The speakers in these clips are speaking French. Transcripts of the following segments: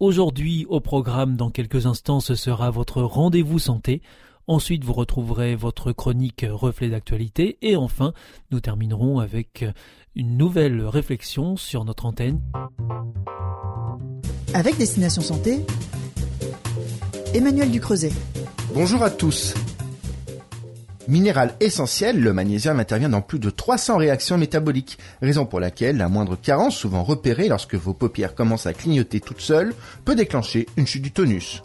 Aujourd'hui, au programme, dans quelques instants, ce sera votre rendez-vous santé. Ensuite, vous retrouverez votre chronique reflet d'actualité. Et enfin, nous terminerons avec une nouvelle réflexion sur notre antenne. Avec Destination Santé, Emmanuel Ducreuset. Bonjour à tous. Minéral essentiel, le magnésium intervient dans plus de 300 réactions métaboliques, raison pour laquelle la moindre carence, souvent repérée lorsque vos paupières commencent à clignoter toutes seules, peut déclencher une chute du tonus.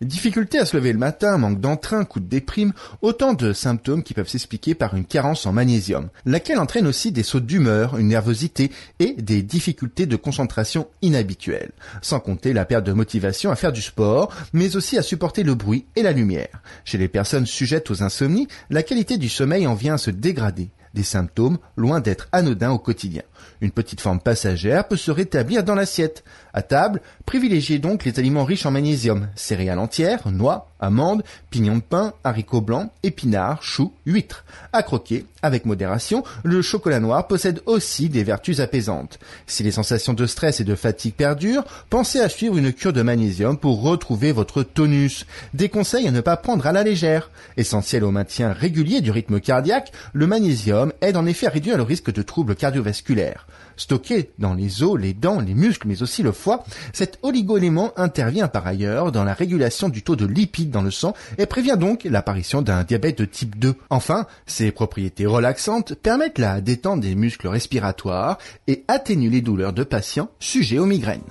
Difficulté à se lever le matin, manque d'entrain, coup de déprime, autant de symptômes qui peuvent s'expliquer par une carence en magnésium, laquelle entraîne aussi des sauts d'humeur, une nervosité et des difficultés de concentration inhabituelles, sans compter la perte de motivation à faire du sport, mais aussi à supporter le bruit et la lumière. Chez les personnes sujettes aux insomnies, la qualité du sommeil en vient à se dégrader, des symptômes loin d'être anodins au quotidien. Une petite forme passagère peut se rétablir dans l'assiette. À table, privilégiez donc les aliments riches en magnésium, céréales entières, noix, amandes, pignons de pain, haricots blancs, épinards, choux, huîtres. À croquer, avec modération, le chocolat noir possède aussi des vertus apaisantes. Si les sensations de stress et de fatigue perdurent, pensez à suivre une cure de magnésium pour retrouver votre tonus. Des conseils à ne pas prendre à la légère. Essentiel au maintien régulier du rythme cardiaque, le magnésium aide en effet à réduire le risque de troubles cardiovasculaires. Stocké dans les os, les dents, les muscles, mais aussi le foie, cet oligoélément intervient par ailleurs dans la régulation du taux de lipides dans le sang et prévient donc l'apparition d'un diabète de type 2. Enfin, ses propriétés relaxantes permettent la détente des muscles respiratoires et atténuent les douleurs de patients sujets aux migraines.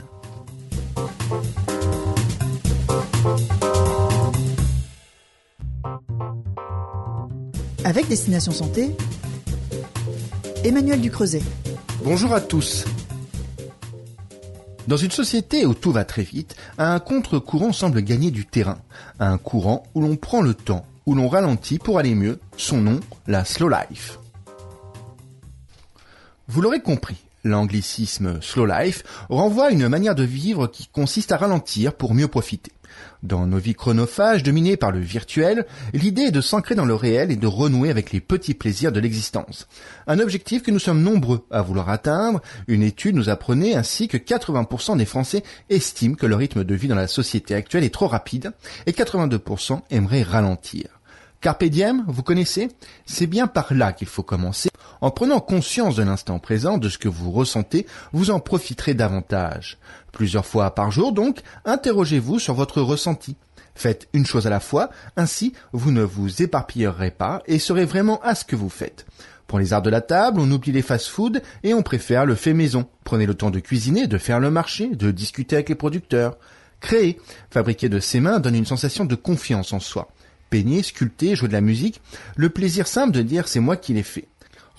Avec Destination Santé, Emmanuel Ducreuset. Bonjour à tous. Dans une société où tout va très vite, un contre-courant semble gagner du terrain. Un courant où l'on prend le temps, où l'on ralentit pour aller mieux. Son nom, la slow life. Vous l'aurez compris, l'anglicisme slow life renvoie à une manière de vivre qui consiste à ralentir pour mieux profiter. Dans nos vies chronophages dominées par le virtuel, l'idée est de s'ancrer dans le réel et de renouer avec les petits plaisirs de l'existence. Un objectif que nous sommes nombreux à vouloir atteindre. Une étude nous apprenait ainsi que 80% des Français estiment que le rythme de vie dans la société actuelle est trop rapide et 82% aimeraient ralentir. Carpe diem, vous connaissez? C'est bien par là qu'il faut commencer. En prenant conscience de l'instant présent, de ce que vous ressentez, vous en profiterez davantage. Plusieurs fois par jour donc, interrogez-vous sur votre ressenti. Faites une chose à la fois, ainsi vous ne vous éparpillerez pas et serez vraiment à ce que vous faites. Pour les arts de la table, on oublie les fast-foods et on préfère le fait maison. Prenez le temps de cuisiner, de faire le marché, de discuter avec les producteurs. Créer, fabriquer de ses mains donne une sensation de confiance en soi peigner, sculpter, jouer de la musique, le plaisir simple de dire c'est moi qui l'ai fait.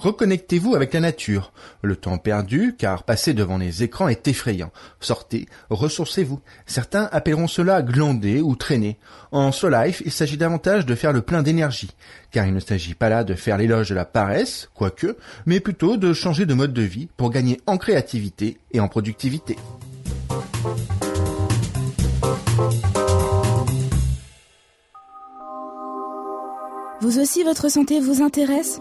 Reconnectez-vous avec la nature. Le temps perdu, car passer devant les écrans est effrayant. Sortez, ressourcez-vous. Certains appelleront cela glander ou traîner. En slow life, il s'agit davantage de faire le plein d'énergie, car il ne s'agit pas là de faire l'éloge de la paresse, quoique, mais plutôt de changer de mode de vie pour gagner en créativité et en productivité. Vous aussi, votre santé vous intéresse?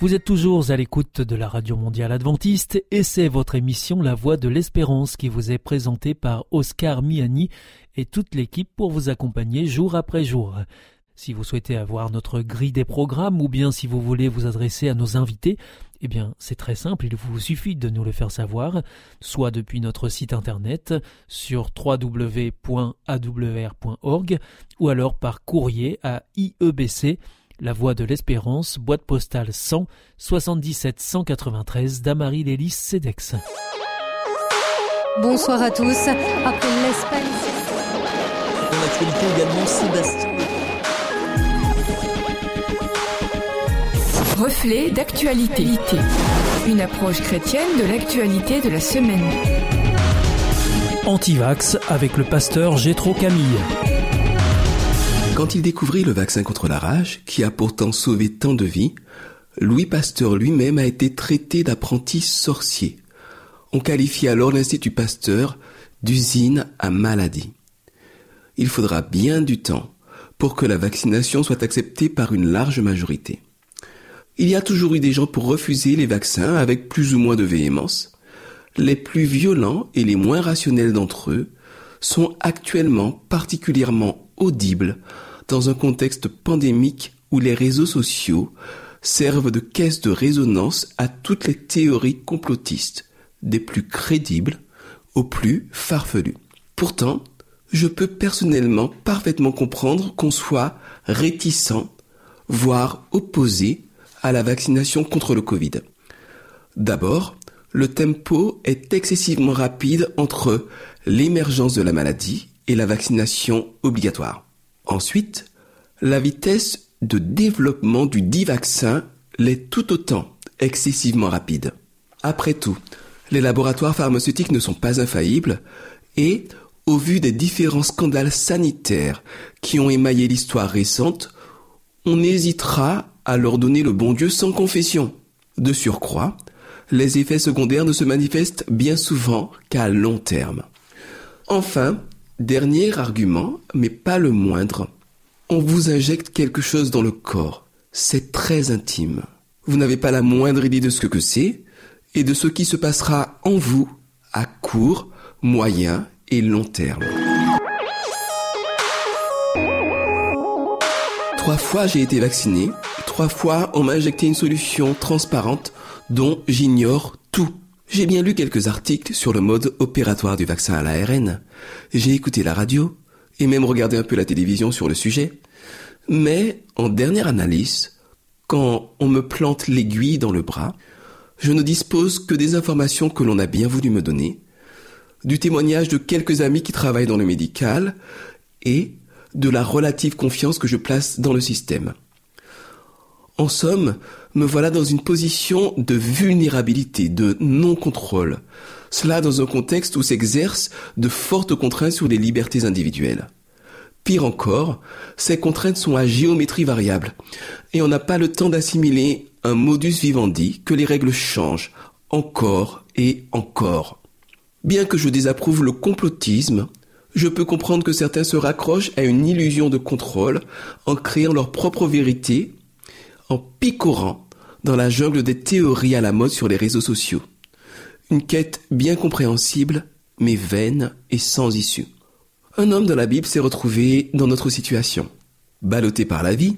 Vous êtes toujours à l'écoute de la Radio Mondiale Adventiste et c'est votre émission La Voix de l'Espérance qui vous est présentée par Oscar Miani et toute l'équipe pour vous accompagner jour après jour. Si vous souhaitez avoir notre grille des programmes ou bien si vous voulez vous adresser à nos invités, eh bien, c'est très simple, il vous suffit de nous le faire savoir, soit depuis notre site internet sur www.awr.org ou alors par courrier à IEBC, La Voie de l'Espérance, boîte postale 100 77 193 Damary Lélis Cedex. Bonsoir à tous. Après l'Espagne. Dans l'actualité également, Sébastien. Reflet d'actualité. Une approche chrétienne de l'actualité de la semaine. Antivax avec le pasteur Gétro Camille. Quand il découvrit le vaccin contre la rage, qui a pourtant sauvé tant de vies, Louis Pasteur lui-même a été traité d'apprenti sorcier. On qualifie alors l'Institut Pasteur d'usine à maladie. Il faudra bien du temps pour que la vaccination soit acceptée par une large majorité. Il y a toujours eu des gens pour refuser les vaccins avec plus ou moins de véhémence. Les plus violents et les moins rationnels d'entre eux sont actuellement particulièrement audibles dans un contexte pandémique où les réseaux sociaux servent de caisse de résonance à toutes les théories complotistes, des plus crédibles aux plus farfelues. Pourtant, je peux personnellement parfaitement comprendre qu'on soit réticent, voire opposé à la vaccination contre le Covid. D'abord, le tempo est excessivement rapide entre l'émergence de la maladie et la vaccination obligatoire. Ensuite, la vitesse de développement du dit vaccin l'est tout autant excessivement rapide. Après tout, les laboratoires pharmaceutiques ne sont pas infaillibles et, au vu des différents scandales sanitaires qui ont émaillé l'histoire récente, on hésitera à leur donner le bon Dieu sans confession. De surcroît, les effets secondaires ne se manifestent bien souvent qu'à long terme. Enfin, dernier argument, mais pas le moindre, on vous injecte quelque chose dans le corps. C'est très intime. Vous n'avez pas la moindre idée de ce que c'est et de ce qui se passera en vous à court, moyen et long terme. Trois fois j'ai été vacciné, trois fois on m'a injecté une solution transparente dont j'ignore tout. J'ai bien lu quelques articles sur le mode opératoire du vaccin à l'ARN. J'ai écouté la radio et même regardé un peu la télévision sur le sujet. Mais en dernière analyse, quand on me plante l'aiguille dans le bras, je ne dispose que des informations que l'on a bien voulu me donner, du témoignage de quelques amis qui travaillent dans le médical et de la relative confiance que je place dans le système. En somme, me voilà dans une position de vulnérabilité, de non-contrôle. Cela dans un contexte où s'exercent de fortes contraintes sur les libertés individuelles. Pire encore, ces contraintes sont à géométrie variable, et on n'a pas le temps d'assimiler un modus vivendi que les règles changent encore et encore. Bien que je désapprouve le complotisme, je peux comprendre que certains se raccrochent à une illusion de contrôle en créant leur propre vérité, en picorant dans la jungle des théories à la mode sur les réseaux sociaux. Une quête bien compréhensible, mais vaine et sans issue. Un homme de la Bible s'est retrouvé dans notre situation. Ballotté par la vie,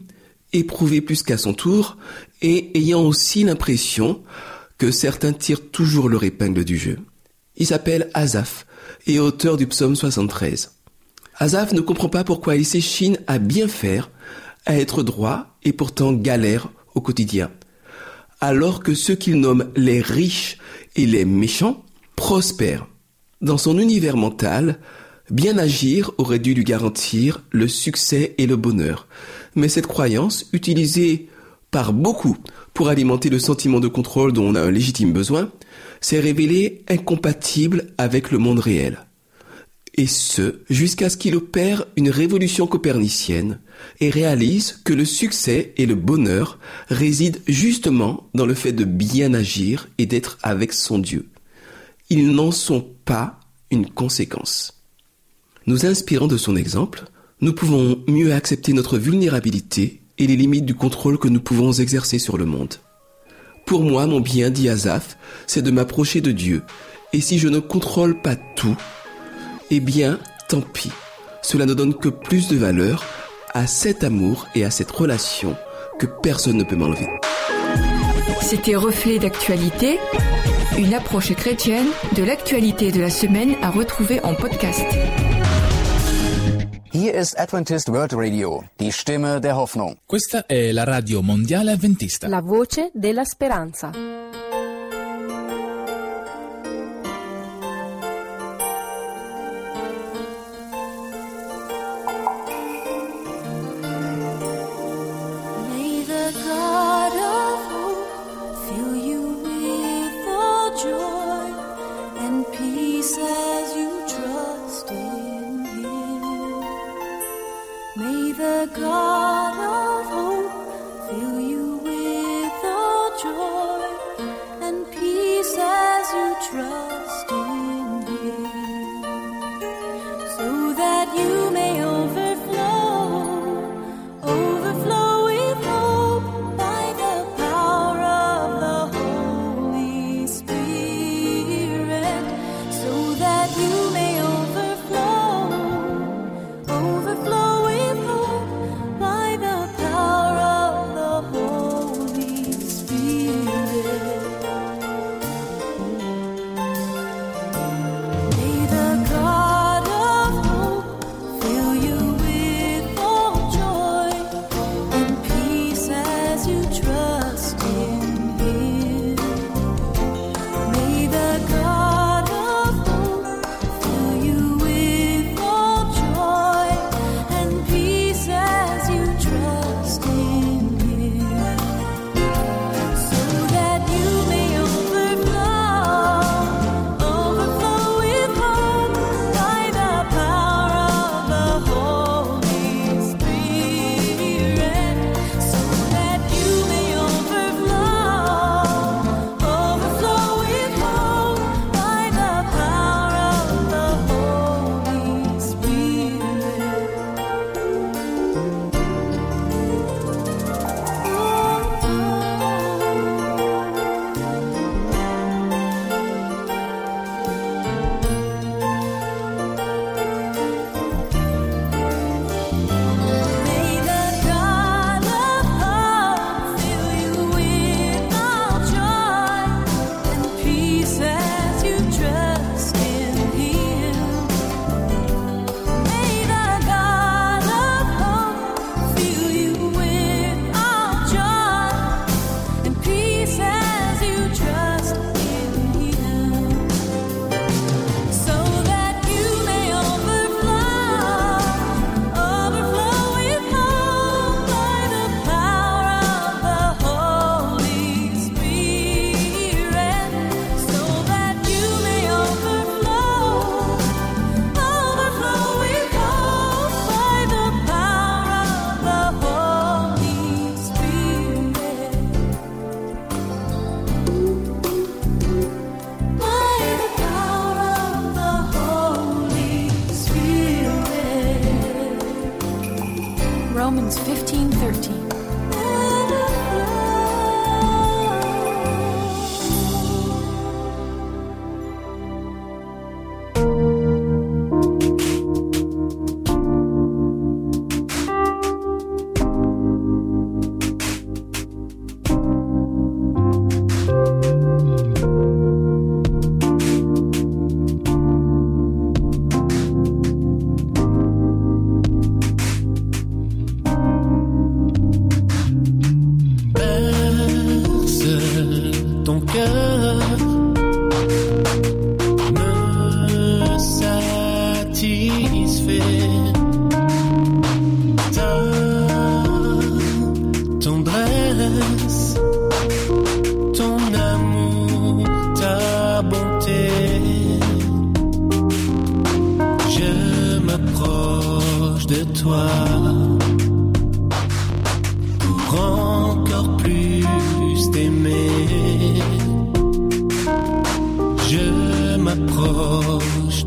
éprouvé plus qu'à son tour, et ayant aussi l'impression que certains tirent toujours leur épingle du jeu. Il s'appelle Azaph et auteur du psaume 73. Azaph ne comprend pas pourquoi il s'échine à bien faire, à être droit et pourtant galère au quotidien. Alors que ceux qu'il nomme les riches et les méchants prospèrent. Dans son univers mental, bien agir aurait dû lui garantir le succès et le bonheur. Mais cette croyance, utilisée par beaucoup pour alimenter le sentiment de contrôle dont on a un légitime besoin, s'est révélée incompatible avec le monde réel. Et ce, jusqu'à ce qu'il opère une révolution copernicienne et réalise que le succès et le bonheur résident justement dans le fait de bien agir et d'être avec son Dieu. Ils n'en sont pas une conséquence. Nous inspirant de son exemple, nous pouvons mieux accepter notre vulnérabilité et les limites du contrôle que nous pouvons exercer sur le monde. Pour moi, mon bien, dit Azaph, c'est de m'approcher de Dieu. Et si je ne contrôle pas tout, eh bien, tant pis. Cela ne donne que plus de valeur à cet amour et à cette relation que personne ne peut m'enlever. C'était Reflet d'actualité, une approche chrétienne de l'actualité de la semaine à retrouver en podcast. Here is Adventist World Radio, Stimme. Questa è la radio mondiale. La voce della speranza. you.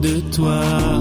de toi.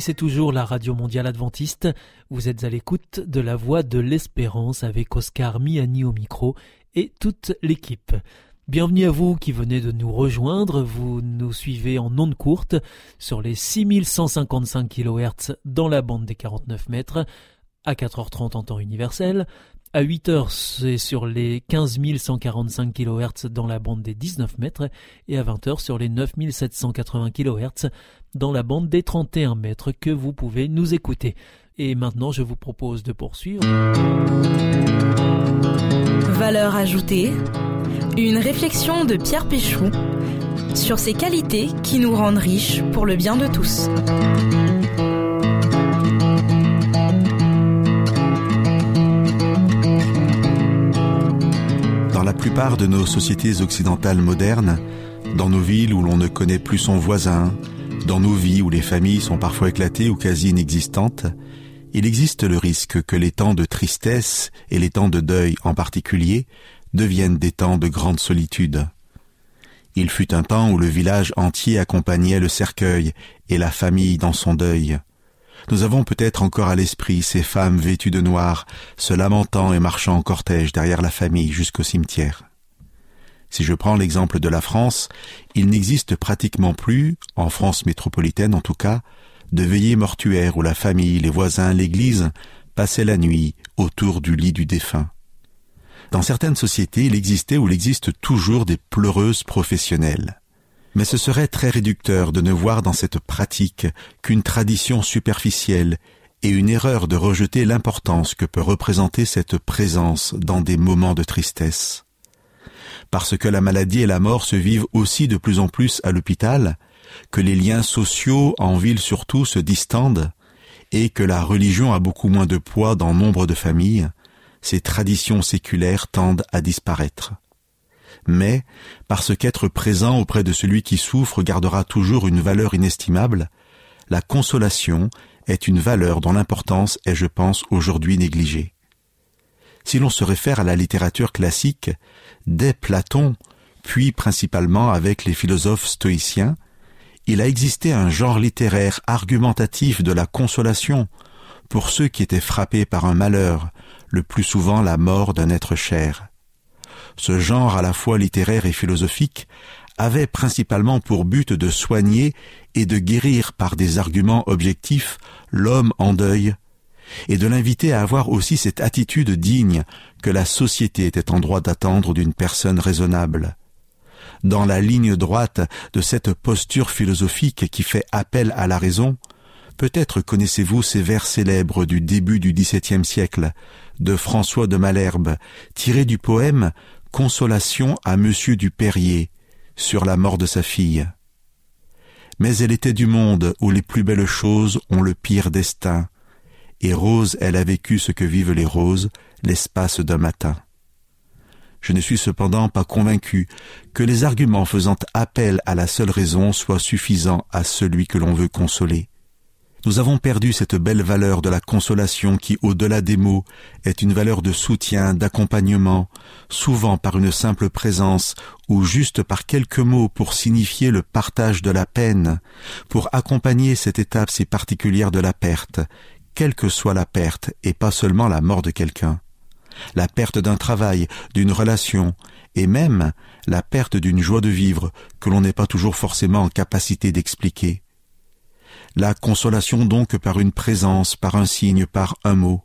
C'est toujours la Radio Mondiale Adventiste. Vous êtes à l'écoute de la Voix de l'Espérance avec Oscar Miani au micro et toute l'équipe. Bienvenue à vous qui venez de nous rejoindre. Vous nous suivez en ondes courtes sur les 6155 kHz dans la bande des 49 mètres, à 4h30 en temps universel. À 8h, c'est sur les 15 145 kHz dans la bande des 19 mètres et à 20h sur les 9780 kHz dans la bande des 31 mètres que vous pouvez nous écouter. Et maintenant, je vous propose de poursuivre. Valeur ajoutée, une réflexion de Pierre Péchou sur ces qualités qui nous rendent riches pour le bien de tous. Dans la plupart de nos sociétés occidentales modernes, dans nos villes où l'on ne connaît plus son voisin, dans nos vies où les familles sont parfois éclatées ou quasi inexistantes, il existe le risque que les temps de tristesse et les temps de deuil en particulier deviennent des temps de grande solitude. Il fut un temps où le village entier accompagnait le cercueil et la famille dans son deuil. Nous avons peut-être encore à l'esprit ces femmes vêtues de noir, se lamentant et marchant en cortège derrière la famille jusqu'au cimetière. Si je prends l'exemple de la France, il n'existe pratiquement plus, en France métropolitaine en tout cas, de veillées mortuaires où la famille, les voisins, l'église passaient la nuit autour du lit du défunt. Dans certaines sociétés, il existait ou il existe toujours des pleureuses professionnelles. Mais ce serait très réducteur de ne voir dans cette pratique qu'une tradition superficielle et une erreur de rejeter l'importance que peut représenter cette présence dans des moments de tristesse. Parce que la maladie et la mort se vivent aussi de plus en plus à l'hôpital, que les liens sociaux, en ville surtout, se distendent, et que la religion a beaucoup moins de poids dans nombre de familles, ces traditions séculaires tendent à disparaître. Mais, parce qu'être présent auprès de celui qui souffre gardera toujours une valeur inestimable, la consolation est une valeur dont l'importance est, je pense, aujourd'hui négligée. Si l'on se réfère à la littérature classique, dès Platon, puis principalement avec les philosophes stoïciens, il a existé un genre littéraire argumentatif de la consolation pour ceux qui étaient frappés par un malheur, le plus souvent la mort d'un être cher. Ce genre à la fois littéraire et philosophique avait principalement pour but de soigner et de guérir par des arguments objectifs l'homme en deuil, et de l'inviter à avoir aussi cette attitude digne que la société était en droit d'attendre d'une personne raisonnable. Dans la ligne droite de cette posture philosophique qui fait appel à la raison, peut-être connaissez-vous ces vers célèbres du début du XVIIe siècle de François de Malherbe, tirés du poème Consolation à Monsieur du Perrier sur la mort de sa fille. Mais elle était du monde où les plus belles choses ont le pire destin, et Rose elle a vécu ce que vivent les roses l'espace d'un matin. Je ne suis cependant pas convaincu que les arguments faisant appel à la seule raison soient suffisants à celui que l'on veut consoler. Nous avons perdu cette belle valeur de la consolation qui, au-delà des mots, est une valeur de soutien, d'accompagnement, souvent par une simple présence ou juste par quelques mots pour signifier le partage de la peine, pour accompagner cette étape si particulière de la perte, quelle que soit la perte et pas seulement la mort de quelqu'un. La perte d'un travail, d'une relation, et même la perte d'une joie de vivre que l'on n'est pas toujours forcément en capacité d'expliquer la consolation donc par une présence, par un signe, par un mot.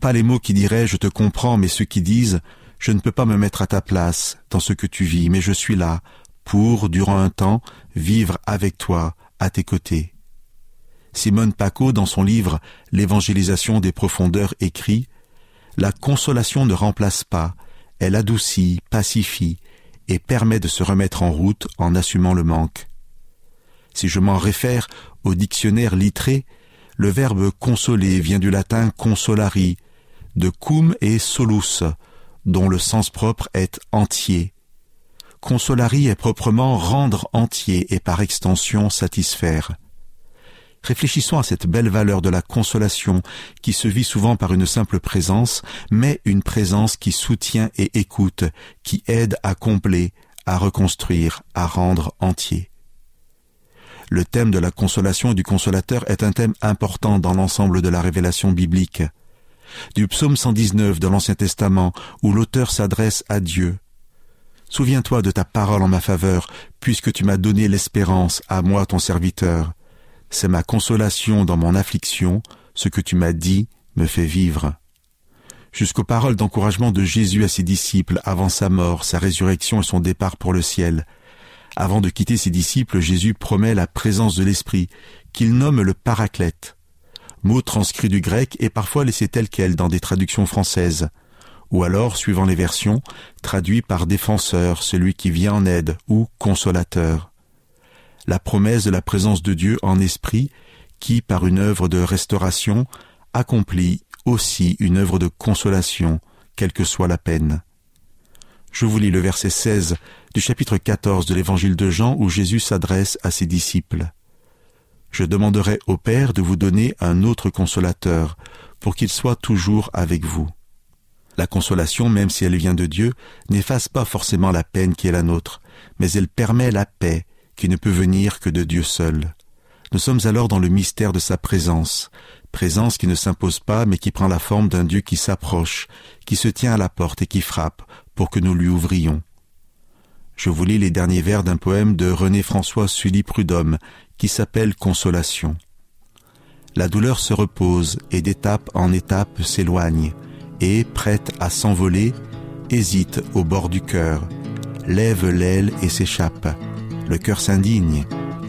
Pas les mots qui diraient je te comprends, mais ceux qui disent je ne peux pas me mettre à ta place dans ce que tu vis, mais je suis là pour, durant un temps, vivre avec toi, à tes côtés. Simone Paco, dans son livre L'évangélisation des profondeurs, écrit La consolation ne remplace pas, elle adoucit, pacifie et permet de se remettre en route en assumant le manque. Si je m'en réfère au dictionnaire littré, le verbe consoler vient du latin consolari, de cum et solus, dont le sens propre est entier. Consolari est proprement rendre entier et par extension satisfaire. Réfléchissons à cette belle valeur de la consolation qui se vit souvent par une simple présence, mais une présence qui soutient et écoute, qui aide à combler, à reconstruire, à rendre entier. Le thème de la consolation et du consolateur est un thème important dans l'ensemble de la révélation biblique. Du psaume 119 de l'Ancien Testament, où l'auteur s'adresse à Dieu. Souviens-toi de ta parole en ma faveur, puisque tu m'as donné l'espérance, à moi ton serviteur. C'est ma consolation dans mon affliction, ce que tu m'as dit me fait vivre. Jusqu'aux paroles d'encouragement de Jésus à ses disciples avant sa mort, sa résurrection et son départ pour le ciel. Avant de quitter ses disciples, Jésus promet la présence de l'Esprit, qu'il nomme le Paraclète. Mot transcrit du grec et parfois laissé tel quel dans des traductions françaises. Ou alors, suivant les versions, traduit par défenseur, celui qui vient en aide, ou consolateur. La promesse de la présence de Dieu en esprit, qui, par une œuvre de restauration, accomplit aussi une œuvre de consolation, quelle que soit la peine. Je vous lis le verset 16 du chapitre 14 de l'évangile de Jean où Jésus s'adresse à ses disciples. Je demanderai au Père de vous donner un autre consolateur, pour qu'il soit toujours avec vous. La consolation, même si elle vient de Dieu, n'efface pas forcément la peine qui est la nôtre, mais elle permet la paix qui ne peut venir que de Dieu seul. Nous sommes alors dans le mystère de sa présence, présence qui ne s'impose pas mais qui prend la forme d'un Dieu qui s'approche, qui se tient à la porte et qui frappe pour que nous lui ouvrions. Je vous lis les derniers vers d'un poème de René François Sully Prudhomme qui s'appelle Consolation. La douleur se repose et d'étape en étape s'éloigne et, prête à s'envoler, hésite au bord du cœur, lève l'aile et s'échappe. Le cœur s'indigne,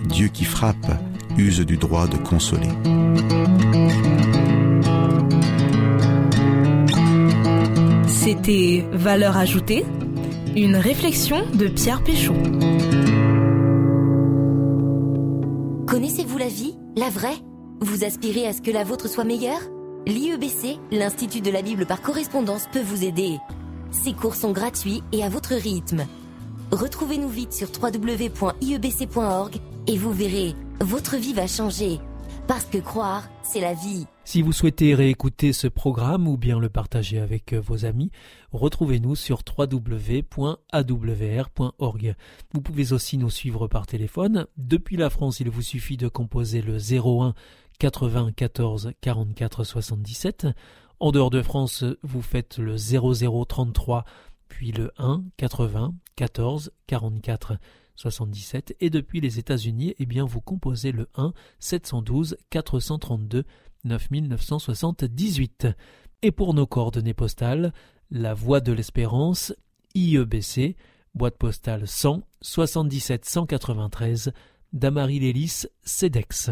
Dieu qui frappe use du droit de consoler. C'était Valeur ajoutée, une réflexion de Pierre Péchaud. Connaissez-vous la vie, la vraie? Vous aspirez à ce que la vôtre soit meilleure? L'IEBC, l'Institut de la Bible par correspondance, peut vous aider. Ces cours sont gratuits et à votre rythme. Retrouvez-nous vite sur www.iebc.org et vous verrez, votre vie va changer. Parce que croire, c'est la vie. Si vous souhaitez réécouter ce programme ou bien le partager avec vos amis, retrouvez-nous sur www.awr.org. Vous pouvez aussi nous suivre par téléphone. Depuis la France, il vous suffit de composer le 01 80 14 44 77. En dehors de France, vous faites le 00 33 le 1 80 14 44 77 et depuis les États-Unis, eh bien vous composez le 1 712 432 9978. Et pour nos coordonnées postales, la Voie de l'Espérance, IEBC, boîte postale 100 77 193, Damary Lélis, CEDEX.